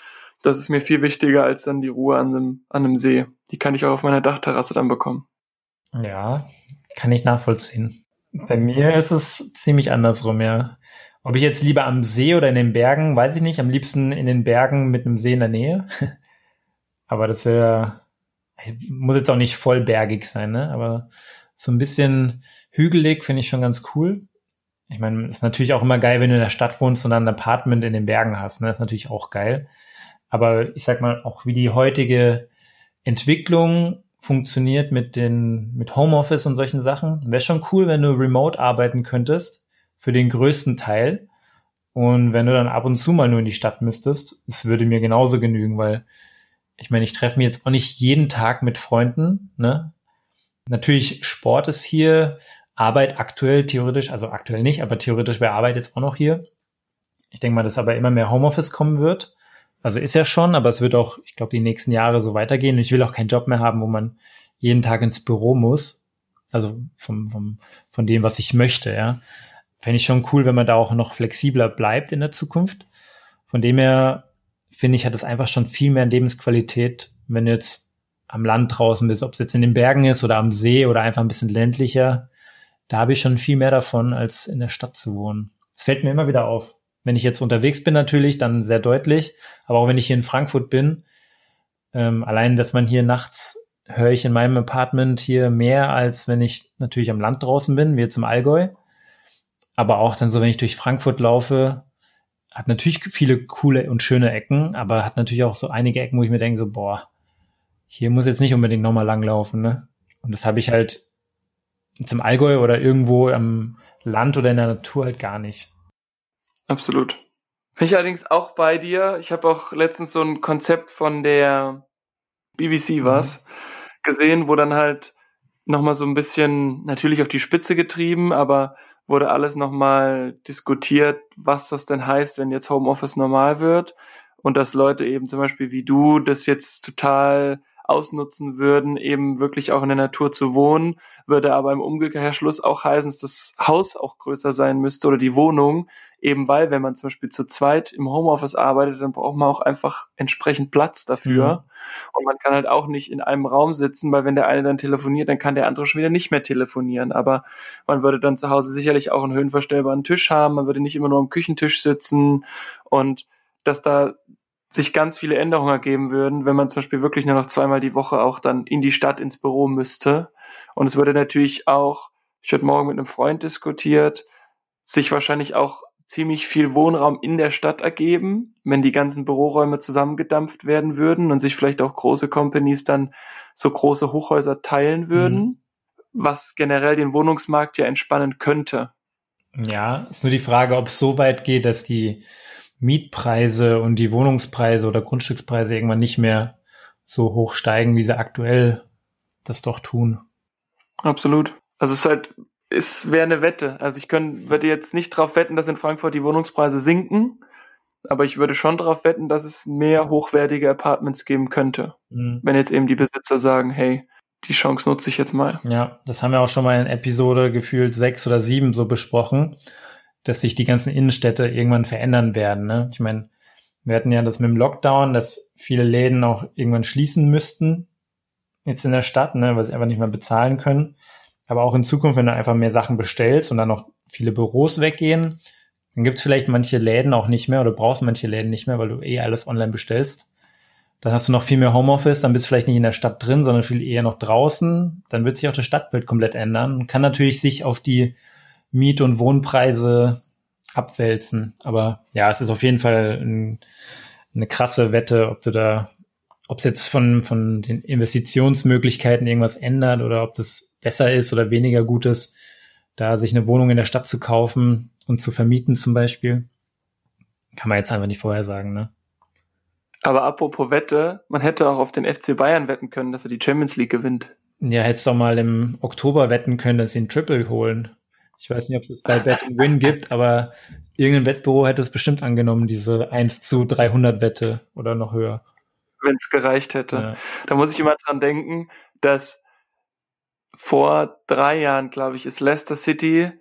Das ist mir viel wichtiger als dann die Ruhe an einem, an einem See. Die kann ich auch auf meiner Dachterrasse dann bekommen. Ja, kann ich nachvollziehen. Bei mir ist es ziemlich andersrum, ja. Ob ich jetzt lieber am See oder in den Bergen, weiß ich nicht. Am liebsten in den Bergen mit einem See in der Nähe. Aber das wäre, muss jetzt auch nicht voll bergig sein, ne? Aber so ein bisschen hügelig finde ich schon ganz cool. Ich meine, ist natürlich auch immer geil, wenn du in der Stadt wohnst und dann ein Apartment in den Bergen hast. Ne? Das ist natürlich auch geil. Aber ich sag mal, auch wie die heutige Entwicklung funktioniert mit den, mit Homeoffice und solchen Sachen. Wäre schon cool, wenn du remote arbeiten könntest, für den größten Teil. Und wenn du dann ab und zu mal nur in die Stadt müsstest, es würde mir genauso genügen, weil ich meine, ich treffe mich jetzt auch nicht jeden Tag mit Freunden, ne? Natürlich, Sport ist hier, Arbeit aktuell theoretisch, also aktuell nicht, aber theoretisch wäre Arbeit jetzt auch noch hier. Ich denke mal, dass aber immer mehr Homeoffice kommen wird. Also ist ja schon, aber es wird auch, ich glaube, die nächsten Jahre so weitergehen. Ich will auch keinen Job mehr haben, wo man jeden Tag ins Büro muss. Also vom, vom, von dem, was ich möchte, ja. Fände ich schon cool, wenn man da auch noch flexibler bleibt in der Zukunft. Von dem her finde ich, hat es einfach schon viel mehr Lebensqualität, wenn du jetzt am Land draußen bist, ob es jetzt in den Bergen ist oder am See oder einfach ein bisschen ländlicher. Da habe ich schon viel mehr davon, als in der Stadt zu wohnen. Es fällt mir immer wieder auf. Wenn ich jetzt unterwegs bin natürlich, dann sehr deutlich. Aber auch wenn ich hier in Frankfurt bin, ähm, allein, dass man hier nachts höre ich in meinem Apartment hier mehr, als wenn ich natürlich am Land draußen bin, wie jetzt im Allgäu. Aber auch dann so, wenn ich durch Frankfurt laufe, hat natürlich viele coole und schöne Ecken, aber hat natürlich auch so einige Ecken, wo ich mir denke, so, boah, hier muss jetzt nicht unbedingt nochmal langlaufen, ne? Und das habe ich halt jetzt im Allgäu oder irgendwo am Land oder in der Natur halt gar nicht. Absolut. Bin ich allerdings auch bei dir. Ich habe auch letztens so ein Konzept von der BBC mhm. was gesehen, wo dann halt nochmal so ein bisschen natürlich auf die Spitze getrieben, aber wurde alles nochmal diskutiert, was das denn heißt, wenn jetzt Homeoffice normal wird und dass Leute eben zum Beispiel wie du das jetzt total ausnutzen würden, eben wirklich auch in der Natur zu wohnen, würde aber im Umkehrschluss auch heißen, dass das Haus auch größer sein müsste oder die Wohnung, eben weil, wenn man zum Beispiel zu zweit im Homeoffice arbeitet, dann braucht man auch einfach entsprechend Platz dafür. Mhm. Und man kann halt auch nicht in einem Raum sitzen, weil wenn der eine dann telefoniert, dann kann der andere schon wieder nicht mehr telefonieren. Aber man würde dann zu Hause sicherlich auch einen höhenverstellbaren Tisch haben, man würde nicht immer nur am Küchentisch sitzen und dass da sich ganz viele Änderungen ergeben würden, wenn man zum Beispiel wirklich nur noch zweimal die Woche auch dann in die Stadt ins Büro müsste. Und es würde natürlich auch, ich hatte morgen mit einem Freund diskutiert, sich wahrscheinlich auch ziemlich viel Wohnraum in der Stadt ergeben, wenn die ganzen Büroräume zusammengedampft werden würden und sich vielleicht auch große Companies dann so große Hochhäuser teilen würden, mhm. was generell den Wohnungsmarkt ja entspannen könnte. Ja, ist nur die Frage, ob es so weit geht, dass die Mietpreise und die Wohnungspreise oder Grundstückspreise irgendwann nicht mehr so hoch steigen, wie sie aktuell das doch tun. Absolut. Also es ist halt, es wäre eine Wette. Also ich könnte, würde jetzt nicht darauf wetten, dass in Frankfurt die Wohnungspreise sinken, aber ich würde schon darauf wetten, dass es mehr hochwertige Apartments geben könnte. Mhm. Wenn jetzt eben die Besitzer sagen, hey, die Chance nutze ich jetzt mal. Ja, das haben wir auch schon mal in Episode gefühlt sechs oder sieben so besprochen dass sich die ganzen Innenstädte irgendwann verändern werden. Ne? Ich meine, wir hatten ja das mit dem Lockdown, dass viele Läden auch irgendwann schließen müssten, jetzt in der Stadt, ne, weil sie einfach nicht mehr bezahlen können. Aber auch in Zukunft, wenn du einfach mehr Sachen bestellst und dann noch viele Büros weggehen, dann gibt's vielleicht manche Läden auch nicht mehr oder brauchst manche Läden nicht mehr, weil du eh alles online bestellst. Dann hast du noch viel mehr Homeoffice, dann bist du vielleicht nicht in der Stadt drin, sondern viel eher noch draußen. Dann wird sich auch das Stadtbild komplett ändern. Kann natürlich sich auf die Miet- und Wohnpreise abwälzen. Aber ja, es ist auf jeden Fall ein, eine krasse Wette, ob du da, ob es jetzt von, von den Investitionsmöglichkeiten irgendwas ändert oder ob das besser ist oder weniger gut ist, da sich eine Wohnung in der Stadt zu kaufen und zu vermieten zum Beispiel. Kann man jetzt einfach nicht vorher sagen, ne? Aber apropos Wette, man hätte auch auf den FC Bayern wetten können, dass er die Champions League gewinnt. Ja, hättest du auch mal im Oktober wetten können, dass sie einen Triple holen. Ich weiß nicht, ob es es bei Bet Win gibt, aber irgendein Wettbüro hätte es bestimmt angenommen, diese 1 zu 300 Wette oder noch höher. Wenn es gereicht hätte. Ja. Da muss ich immer dran denken, dass vor drei Jahren, glaube ich, ist Leicester City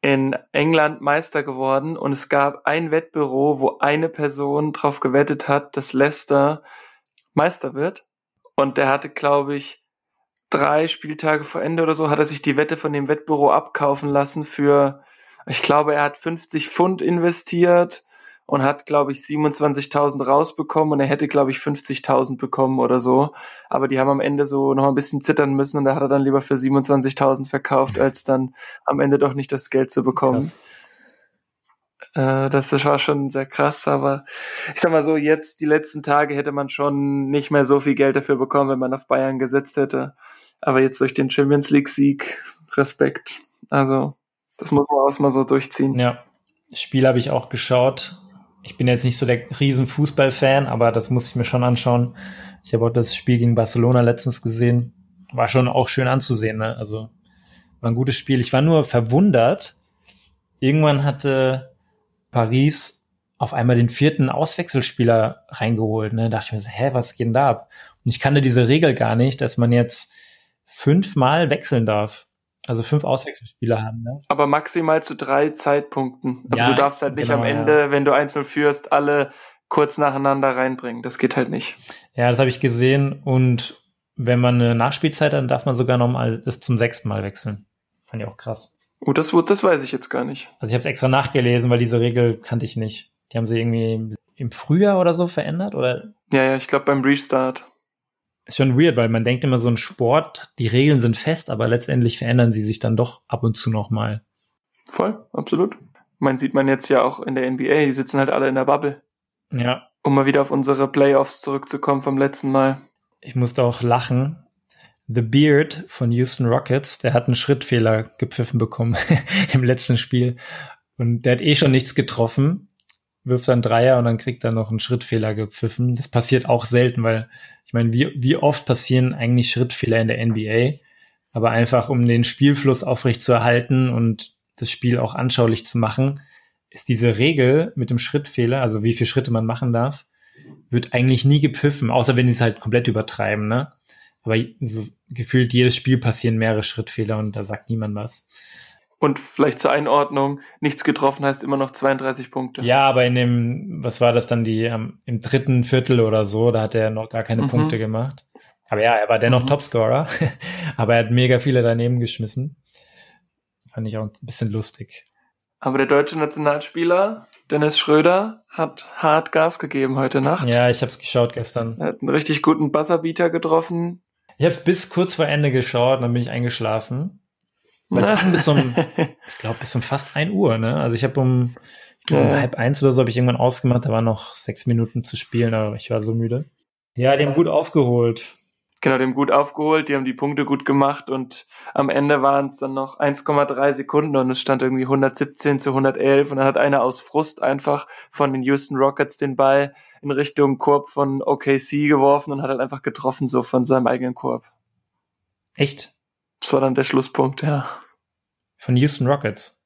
in England Meister geworden und es gab ein Wettbüro, wo eine Person drauf gewettet hat, dass Leicester Meister wird. Und der hatte, glaube ich, drei Spieltage vor Ende oder so hat er sich die Wette von dem Wettbüro abkaufen lassen für, ich glaube, er hat 50 Pfund investiert und hat, glaube ich, 27.000 rausbekommen und er hätte, glaube ich, 50.000 bekommen oder so. Aber die haben am Ende so noch ein bisschen zittern müssen und da hat er dann lieber für 27.000 verkauft, als dann am Ende doch nicht das Geld zu bekommen. Äh, das war schon sehr krass, aber ich sag mal so, jetzt die letzten Tage hätte man schon nicht mehr so viel Geld dafür bekommen, wenn man auf Bayern gesetzt hätte. Aber jetzt durch den Champions League Sieg, Respekt. Also, das muss man auch mal so durchziehen. Ja, das Spiel habe ich auch geschaut. Ich bin jetzt nicht so der riesen Fußballfan, aber das muss ich mir schon anschauen. Ich habe auch das Spiel gegen Barcelona letztens gesehen. War schon auch schön anzusehen, ne? Also, war ein gutes Spiel. Ich war nur verwundert. Irgendwann hatte Paris auf einmal den vierten Auswechselspieler reingeholt. Ne? Da dachte ich mir so, hä, was geht denn da ab? Und ich kannte diese Regel gar nicht, dass man jetzt fünfmal wechseln darf. Also fünf Auswechselspieler haben. Ne? Aber maximal zu drei Zeitpunkten. Also ja, du darfst halt nicht genau, am Ende, ja. wenn du einzeln führst, alle kurz nacheinander reinbringen. Das geht halt nicht. Ja, das habe ich gesehen. Und wenn man eine Nachspielzeit hat, dann darf man sogar nochmal das zum sechsten Mal wechseln. Fand ich auch krass. Oh, das, das weiß ich jetzt gar nicht. Also ich habe es extra nachgelesen, weil diese Regel kannte ich nicht. Die haben sie irgendwie im Frühjahr oder so verändert, oder? Ja, ja, ich glaube beim Restart. Ist schon weird, weil man denkt immer so ein Sport, die Regeln sind fest, aber letztendlich verändern sie sich dann doch ab und zu nochmal. Voll, absolut. Man sieht man jetzt ja auch in der NBA, die sitzen halt alle in der Bubble. Ja. Um mal wieder auf unsere Playoffs zurückzukommen vom letzten Mal. Ich musste auch lachen, The Beard von Houston Rockets, der hat einen Schrittfehler gepfiffen bekommen im letzten Spiel. Und der hat eh schon nichts getroffen, wirft dann Dreier und dann kriegt er noch einen Schrittfehler gepfiffen. Das passiert auch selten, weil meine, wie, wie oft passieren eigentlich Schrittfehler in der NBA? Aber einfach, um den Spielfluss aufrecht zu erhalten und das Spiel auch anschaulich zu machen, ist diese Regel mit dem Schrittfehler, also wie viele Schritte man machen darf, wird eigentlich nie gepfiffen, außer wenn sie es halt komplett übertreiben, ne? Aber so gefühlt jedes Spiel passieren mehrere Schrittfehler und da sagt niemand was. Und vielleicht zur Einordnung, nichts getroffen heißt immer noch 32 Punkte. Ja, aber in dem, was war das dann, die um, im dritten Viertel oder so, da hat er noch gar keine mhm. Punkte gemacht. Aber ja, er war dennoch mhm. Topscorer, aber er hat mega viele daneben geschmissen. Fand ich auch ein bisschen lustig. Aber der deutsche Nationalspieler Dennis Schröder hat hart Gas gegeben heute Nacht. Ja, ich habe es geschaut gestern. Er hat einen richtig guten Buzzerbeater getroffen. Ich habe bis kurz vor Ende geschaut, dann bin ich eingeschlafen. Weil es ging bis um, ich glaube, bis um fast ein Uhr, ne? Also ich habe um, um ja. halb eins oder so habe ich irgendwann ausgemacht, da waren noch sechs Minuten zu spielen, aber ich war so müde. Ja, die haben gut aufgeholt. Genau, die haben gut aufgeholt, die haben die Punkte gut gemacht und am Ende waren es dann noch 1,3 Sekunden und es stand irgendwie 117 zu 111 und dann hat einer aus Frust einfach von den Houston Rockets den Ball in Richtung Korb von OKC geworfen und hat halt einfach getroffen, so von seinem eigenen Korb. Echt? Das war dann der Schlusspunkt, ja. Von Houston Rockets?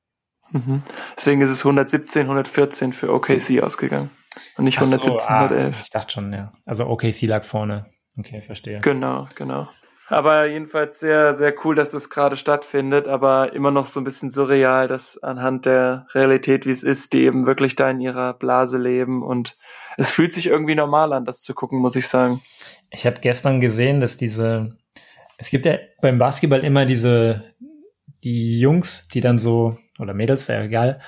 Mhm. Deswegen ist es 117, 114 für OKC ausgegangen. Und nicht 117, so, ah, 111. Ich dachte schon, ja. Also OKC lag vorne. Okay, verstehe. Genau, genau. Aber jedenfalls sehr, sehr cool, dass es gerade stattfindet, aber immer noch so ein bisschen surreal, dass anhand der Realität, wie es ist, die eben wirklich da in ihrer Blase leben und es fühlt sich irgendwie normal an, das zu gucken, muss ich sagen. Ich habe gestern gesehen, dass diese, es gibt ja beim Basketball immer diese, die Jungs, die dann so, oder Mädels, ja egal,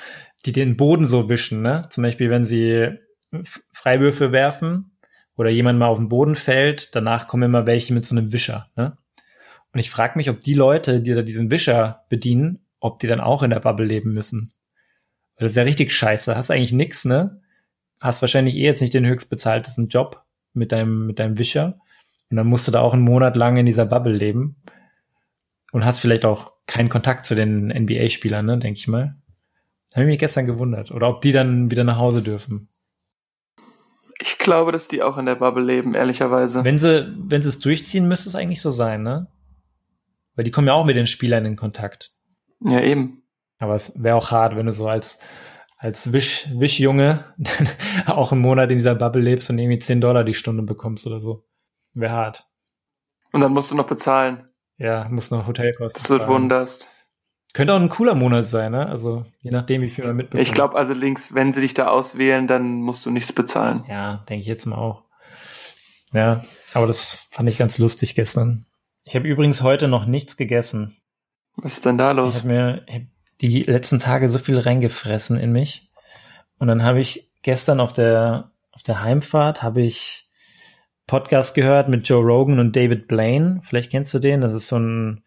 die den Boden so wischen, ne? Zum Beispiel, wenn sie Freiwürfe werfen oder jemand mal auf den Boden fällt, danach kommen immer welche mit so einem Wischer. Ne? Und ich frage mich, ob die Leute, die da diesen Wischer bedienen, ob die dann auch in der Bubble leben müssen. Weil das ist ja richtig scheiße. Hast eigentlich nix, ne? Hast wahrscheinlich eh jetzt nicht den höchstbezahltesten Job mit deinem, mit deinem Wischer. Und dann musst du da auch einen Monat lang in dieser Bubble leben. Und hast vielleicht auch keinen Kontakt zu den NBA-Spielern, ne, denke ich mal. Habe ich mich gestern gewundert. Oder ob die dann wieder nach Hause dürfen. Ich glaube, dass die auch in der Bubble leben, ehrlicherweise. Wenn sie, wenn sie es durchziehen, müsste es eigentlich so sein, ne? Weil die kommen ja auch mit den Spielern in Kontakt. Ja, eben. Aber es wäre auch hart, wenn du so als, als Wisch, Wischjunge auch einen Monat in dieser Bubble lebst und irgendwie 10 Dollar die Stunde bekommst oder so. Wäre hart. Und dann musst du noch bezahlen. Ja, musst noch Hotelkosten. Das wunderst. Könnte auch ein cooler Monat sein, ne? Also je nachdem, wie viel man mitbekommt. Ich glaube, also links, wenn sie dich da auswählen, dann musst du nichts bezahlen. Ja, denke ich jetzt mal auch. Ja, aber das fand ich ganz lustig gestern. Ich habe übrigens heute noch nichts gegessen. Was ist denn da los? Ich habe mir hab die letzten Tage so viel reingefressen in mich. Und dann habe ich gestern auf der, auf der Heimfahrt habe ich Podcast gehört mit Joe Rogan und David Blaine. Vielleicht kennst du den. Das ist so ein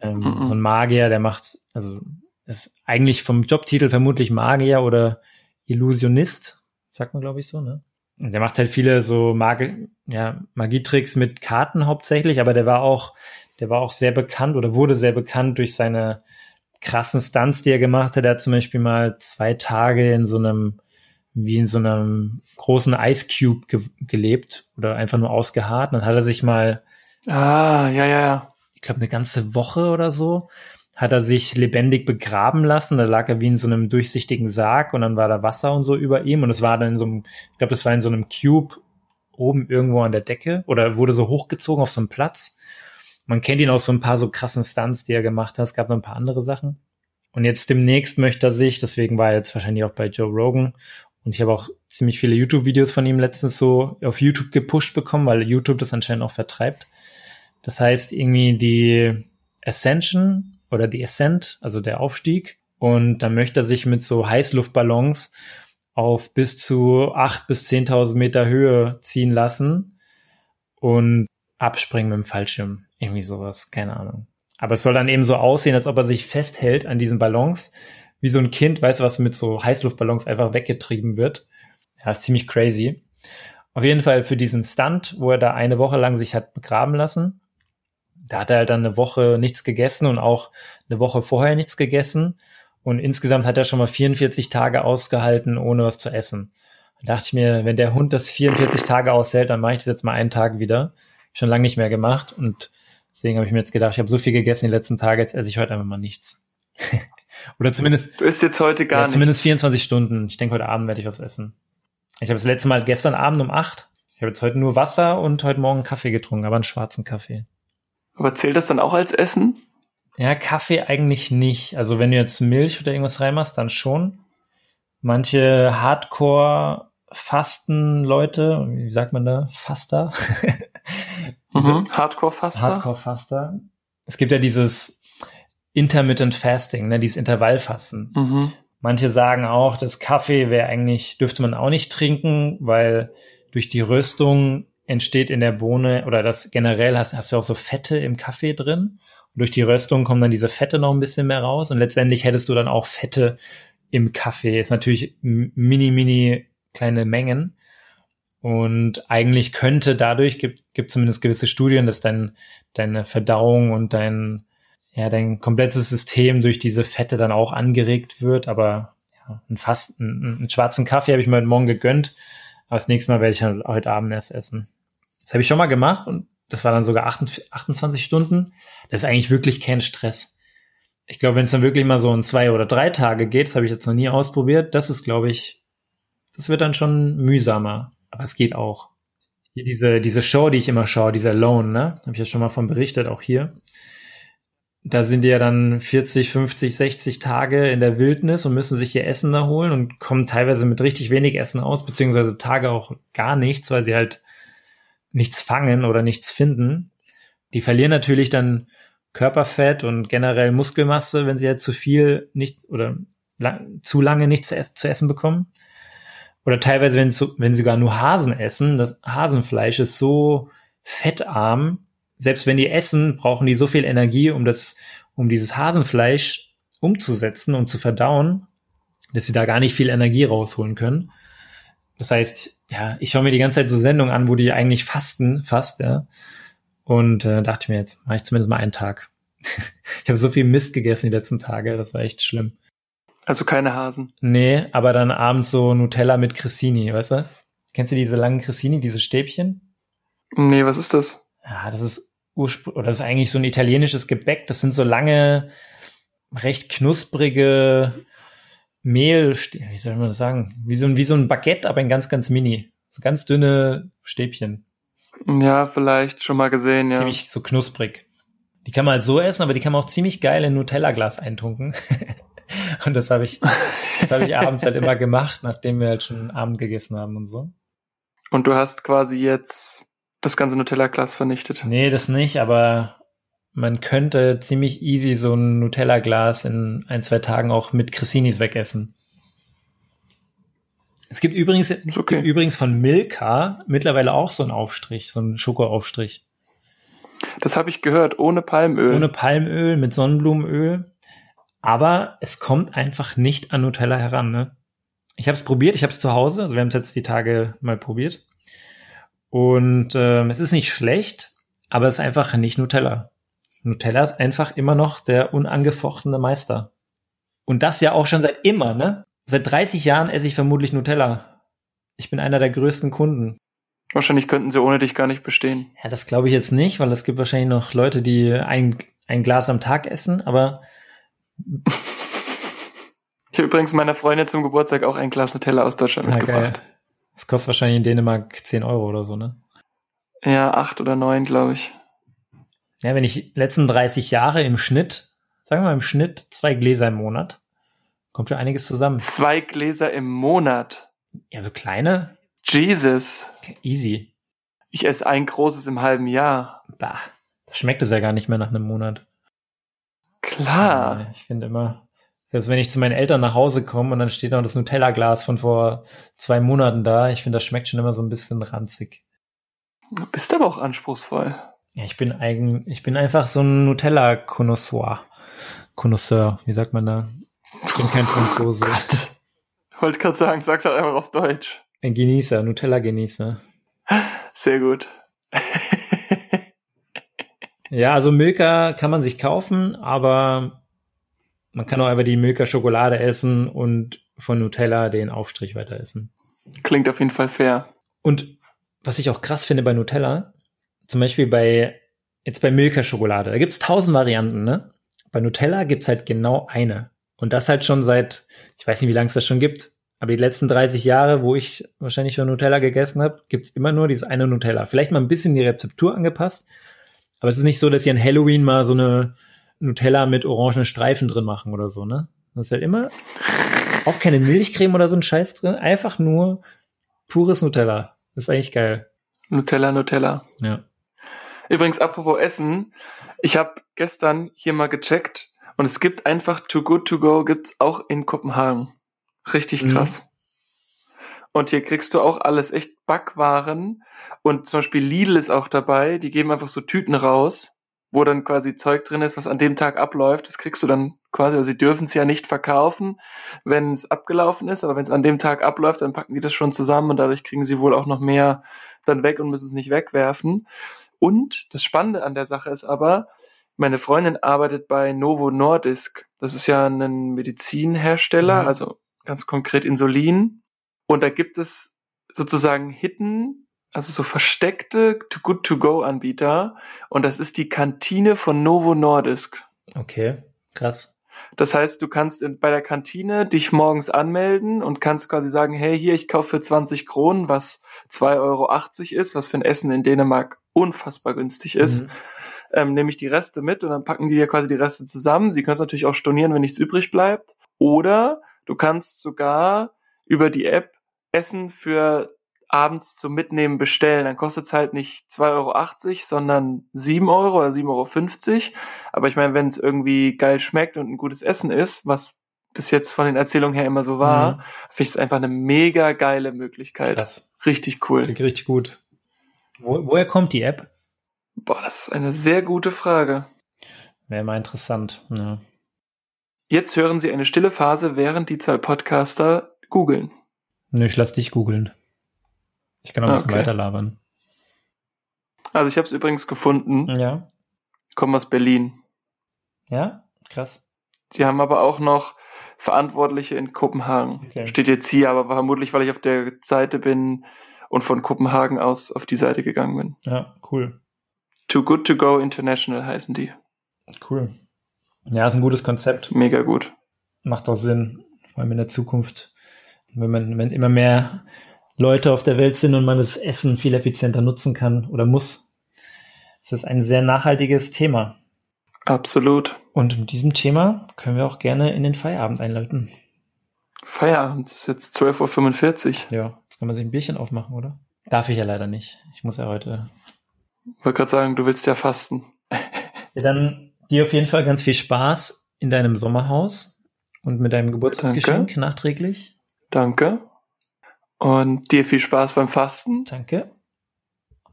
ähm, mhm. So ein Magier, der macht, also ist eigentlich vom Jobtitel vermutlich Magier oder Illusionist, sagt man glaube ich so, ne? Und der macht halt viele so Magie, ja, Magietricks mit Karten hauptsächlich, aber der war auch, der war auch sehr bekannt oder wurde sehr bekannt durch seine krassen Stunts, die er gemacht hat. Er hat zum Beispiel mal zwei Tage in so einem, wie in so einem großen Ice Cube ge gelebt oder einfach nur ausgeharrt. dann hat er sich mal, ah, ja, ja, ja. Ich glaube, eine ganze Woche oder so hat er sich lebendig begraben lassen. Da lag er wie in so einem durchsichtigen Sarg und dann war da Wasser und so über ihm und es war dann in so einem, ich glaube, das war in so einem Cube oben irgendwo an der Decke oder wurde so hochgezogen auf so einem Platz. Man kennt ihn aus so ein paar so krassen Stunts, die er gemacht hat. Es gab noch ein paar andere Sachen. Und jetzt demnächst möchte er sich, deswegen war er jetzt wahrscheinlich auch bei Joe Rogan. Und ich habe auch ziemlich viele YouTube-Videos von ihm letztens so auf YouTube gepusht bekommen, weil YouTube das anscheinend auch vertreibt. Das heißt irgendwie die Ascension oder die Ascent, also der Aufstieg. Und dann möchte er sich mit so Heißluftballons auf bis zu acht bis zehntausend Meter Höhe ziehen lassen und abspringen mit dem Fallschirm. Irgendwie sowas, keine Ahnung. Aber es soll dann eben so aussehen, als ob er sich festhält an diesen Ballons, wie so ein Kind, weißt du, was mit so Heißluftballons einfach weggetrieben wird. Ja, ist ziemlich crazy. Auf jeden Fall für diesen Stunt, wo er da eine Woche lang sich hat begraben lassen, da hat er halt dann eine Woche nichts gegessen und auch eine Woche vorher nichts gegessen. Und insgesamt hat er schon mal 44 Tage ausgehalten, ohne was zu essen. Da dachte ich mir, wenn der Hund das 44 Tage aushält, dann mache ich das jetzt mal einen Tag wieder. Schon lange nicht mehr gemacht. Und deswegen habe ich mir jetzt gedacht, ich habe so viel gegessen die letzten Tage, jetzt esse ich heute einfach mal nichts. Oder zumindest. Du isst jetzt heute gar ja, Zumindest 24 Stunden. Ich denke, heute Abend werde ich was essen. Ich habe das letzte Mal gestern Abend um acht. Ich habe jetzt heute nur Wasser und heute Morgen Kaffee getrunken, aber einen schwarzen Kaffee. Aber zählt das dann auch als Essen? Ja, Kaffee eigentlich nicht. Also wenn du jetzt Milch oder irgendwas reinmachst, dann schon. Manche Hardcore-Fasten-Leute, wie sagt man da? Faster? mhm, Hardcore-Faster? Hardcore-Faster. Es gibt ja dieses Intermittent Fasting, ne, dieses Intervallfasten. Mhm. Manche sagen auch, dass Kaffee wäre eigentlich, dürfte man auch nicht trinken, weil durch die Röstung entsteht in der Bohne oder das generell hast, hast du auch so Fette im Kaffee drin. Und durch die Röstung kommen dann diese Fette noch ein bisschen mehr raus und letztendlich hättest du dann auch Fette im Kaffee. Ist natürlich mini, mini kleine Mengen. Und eigentlich könnte dadurch, gibt, gibt zumindest gewisse Studien, dass dein, deine Verdauung und dein, ja, dein komplettes System durch diese Fette dann auch angeregt wird. Aber ja, ein fast, einen, einen schwarzen Kaffee habe ich mir heute Morgen gegönnt. Aber das nächste Mal werde ich heute Abend erst essen. Das habe ich schon mal gemacht und das war dann sogar 28 Stunden. Das ist eigentlich wirklich kein Stress. Ich glaube, wenn es dann wirklich mal so in zwei oder drei Tage geht, das habe ich jetzt noch nie ausprobiert, das ist, glaube ich, das wird dann schon mühsamer. Aber es geht auch. Hier diese, diese Show, die ich immer schaue, dieser Alone, ne? Habe ich ja schon mal von berichtet, auch hier. Da sind die ja dann 40, 50, 60 Tage in der Wildnis und müssen sich ihr Essen da holen und kommen teilweise mit richtig wenig Essen aus, beziehungsweise Tage auch gar nichts, weil sie halt nichts fangen oder nichts finden. Die verlieren natürlich dann Körperfett und generell Muskelmasse, wenn sie halt zu viel nicht oder lang, zu lange nichts zu, zu, essen bekommen. Oder teilweise, wenn, zu, wenn sie sogar nur Hasen essen, das Hasenfleisch ist so fettarm, selbst wenn die essen, brauchen die so viel Energie, um das, um dieses Hasenfleisch umzusetzen und zu verdauen, dass sie da gar nicht viel Energie rausholen können. Das heißt, ja, ich schaue mir die ganze Zeit so Sendungen an, wo die eigentlich fasten, fast, ja. Und äh, dachte mir, jetzt mache ich zumindest mal einen Tag. ich habe so viel Mist gegessen die letzten Tage, das war echt schlimm. Also keine Hasen. Nee, aber dann abends so Nutella mit Cressini, weißt du? Kennst du diese langen Cressini, diese Stäbchen? Nee, was ist das? Ja, das ist ursprünglich, oder das ist eigentlich so ein italienisches Gebäck. Das sind so lange, recht knusprige Mehl, wie soll man das sagen? Wie so, ein, wie so ein Baguette, aber ein ganz, ganz mini. So ganz dünne Stäbchen. Ja, vielleicht schon mal gesehen, ja. Ziemlich so knusprig. Die kann man halt so essen, aber die kann man auch ziemlich geil in Nutella-Glas eintunken. und das habe ich, das habe ich abends halt immer gemacht, nachdem wir halt schon Abend gegessen haben und so. Und du hast quasi jetzt das ganze Nutella-Glas vernichtet? Nee, das nicht, aber man könnte ziemlich easy so ein Nutella-Glas in ein, zwei Tagen auch mit Cressinis wegessen. Es gibt übrigens, okay. übrigens von Milka mittlerweile auch so einen Aufstrich, so einen Schokoaufstrich. Das habe ich gehört, ohne Palmöl. Ohne Palmöl, mit Sonnenblumenöl. Aber es kommt einfach nicht an Nutella heran, ne? Ich habe es probiert, ich habe es zu Hause, also wir haben es jetzt die Tage mal probiert. Und ähm, es ist nicht schlecht, aber es ist einfach nicht Nutella. Nutella ist einfach immer noch der unangefochtene Meister. Und das ja auch schon seit immer, ne? Seit 30 Jahren esse ich vermutlich Nutella. Ich bin einer der größten Kunden. Wahrscheinlich könnten sie ohne dich gar nicht bestehen. Ja, das glaube ich jetzt nicht, weil es gibt wahrscheinlich noch Leute, die ein, ein Glas am Tag essen, aber. ich habe übrigens meiner Freundin zum Geburtstag auch ein Glas Nutella aus Deutschland Na, mitgebracht. geil. Das kostet wahrscheinlich in Dänemark 10 Euro oder so, ne? Ja, acht oder neun, glaube ich. Ja, wenn ich letzten 30 Jahre im Schnitt, sagen wir mal im Schnitt zwei Gläser im Monat, kommt schon einiges zusammen. Zwei Gläser im Monat. Ja, so kleine, Jesus. easy. Ich esse ein großes im halben Jahr. Bah, das schmeckt es ja gar nicht mehr nach einem Monat. Klar. Ich finde immer, selbst wenn ich zu meinen Eltern nach Hause komme und dann steht noch das Nutella-Glas von vor zwei Monaten da, ich finde, das schmeckt schon immer so ein bisschen ranzig. Du bist aber auch anspruchsvoll. Ja, ich bin eigen, ich bin einfach so ein Nutella-Connoisseur. Connoisseur, wie sagt man da? Ich bin kein Franzose. Gott. Ich wollte gerade sagen, sag's halt einfach auf Deutsch. Ein Genießer, Nutella-Genießer. Sehr gut. Ja, also Milka kann man sich kaufen, aber man kann auch einfach die Milka Schokolade essen und von Nutella den Aufstrich weiter essen. Klingt auf jeden Fall fair. Und was ich auch krass finde bei Nutella, zum Beispiel bei, jetzt bei Milka Schokolade, da gibt's tausend Varianten, ne? Bei Nutella gibt's halt genau eine. Und das halt schon seit, ich weiß nicht, wie lange es das schon gibt, aber die letzten 30 Jahre, wo ich wahrscheinlich schon Nutella gegessen habe, gibt's immer nur dieses eine Nutella. Vielleicht mal ein bisschen die Rezeptur angepasst, aber es ist nicht so, dass sie an Halloween mal so eine Nutella mit orangenen Streifen drin machen oder so, ne? Das ist halt immer auch keine Milchcreme oder so ein Scheiß drin, einfach nur pures Nutella. Das ist eigentlich geil. Nutella, Nutella. Ja. Übrigens, apropos Essen, ich habe gestern hier mal gecheckt und es gibt einfach Too Good To Go gibt's auch in Kopenhagen. Richtig Mhm. krass. Und hier kriegst du auch alles echt Backwaren und zum Beispiel Lidl ist auch dabei. Die geben einfach so Tüten raus, wo dann quasi Zeug drin ist, was an dem Tag abläuft. Das kriegst du dann quasi, also sie dürfen es ja nicht verkaufen, wenn es abgelaufen ist, aber wenn es an dem Tag abläuft, dann packen die das schon zusammen und dadurch kriegen sie wohl auch noch mehr dann weg und müssen es nicht wegwerfen. Und das Spannende an der Sache ist aber, meine Freundin arbeitet bei Novo Nordisk. Das ist ja ein Medizinhersteller, Mhm. also ganz konkret Insulin. Und da gibt es sozusagen Hidden, also so versteckte Good-to-Go-Anbieter. Und das ist die Kantine von Novo Nordisk. Okay, krass. Das heißt, du kannst in, bei der Kantine dich morgens anmelden und kannst quasi sagen, hey, hier, ich kaufe für 20 Kronen, was 2,80 Euro ist, was für ein Essen in Dänemark unfassbar günstig ist. Mhm. Ähm, nehme ich die Reste mit und dann packen die dir quasi die Reste zusammen. Sie können es natürlich auch stornieren, wenn nichts übrig bleibt. Oder du kannst sogar über die App Essen für abends zum Mitnehmen bestellen. Dann kostet es halt nicht 2,80 Euro, sondern 7 Euro oder 7,50 Euro. Aber ich meine, wenn es irgendwie geil schmeckt und ein gutes Essen ist, was bis jetzt von den Erzählungen her immer so war, Mhm. finde ich es einfach eine mega geile Möglichkeit. Krass. Richtig cool. Klingt richtig gut. Wo, woher kommt die App? Boah, das ist eine sehr gute Frage. Wäre mal interessant. Ja. Jetzt hören Sie eine stille Phase, während die zwei Podcaster googeln. Nö, ich lass dich googeln. Ich kann noch ein bisschen Okay. weiterlabern. Also ich habe es übrigens gefunden. Ja. Ich komme aus Berlin. Ja? Krass. Die haben aber auch noch Verantwortliche in Kopenhagen. Okay. Steht jetzt hier, aber vermutlich, weil ich auf der Seite bin und von Kopenhagen aus auf die Seite gegangen bin. Ja, cool. Too Good To Go International heißen die. Cool. Ja, ist ein gutes Konzept. Mega gut. Macht auch Sinn. Vor allem in der Zukunft. Wenn man, wenn immer mehr Leute auf der Welt sind und man das Essen viel effizienter nutzen kann oder muss, ist das ein sehr nachhaltiges Thema. Absolut. Und mit diesem Thema können wir auch gerne in den Feierabend einleiten. Feierabend ist jetzt 12.45 Uhr. Ja, jetzt kann man sich ein Bierchen aufmachen, oder? Darf ich ja leider nicht. Ich muss ja heute. Ich wollte gerade sagen, du willst ja fasten. Ja, dann dir auf jeden Fall ganz viel Spaß in deinem Sommerhaus und mit deinem Geburtstagsgeschenk nachträglich. Danke. Und dir viel Spaß beim Fasten. Danke.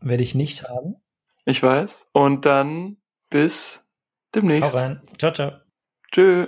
Werde ich nicht haben. Ich weiß. Und dann bis Hau demnächst. rein. Ciao, ciao. Tschö.